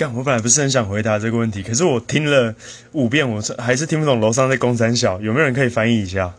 干，我本来不是很想回答这个问题，可是我听了五遍，我还是听不懂楼上在攻三小，有没有人可以翻译一下？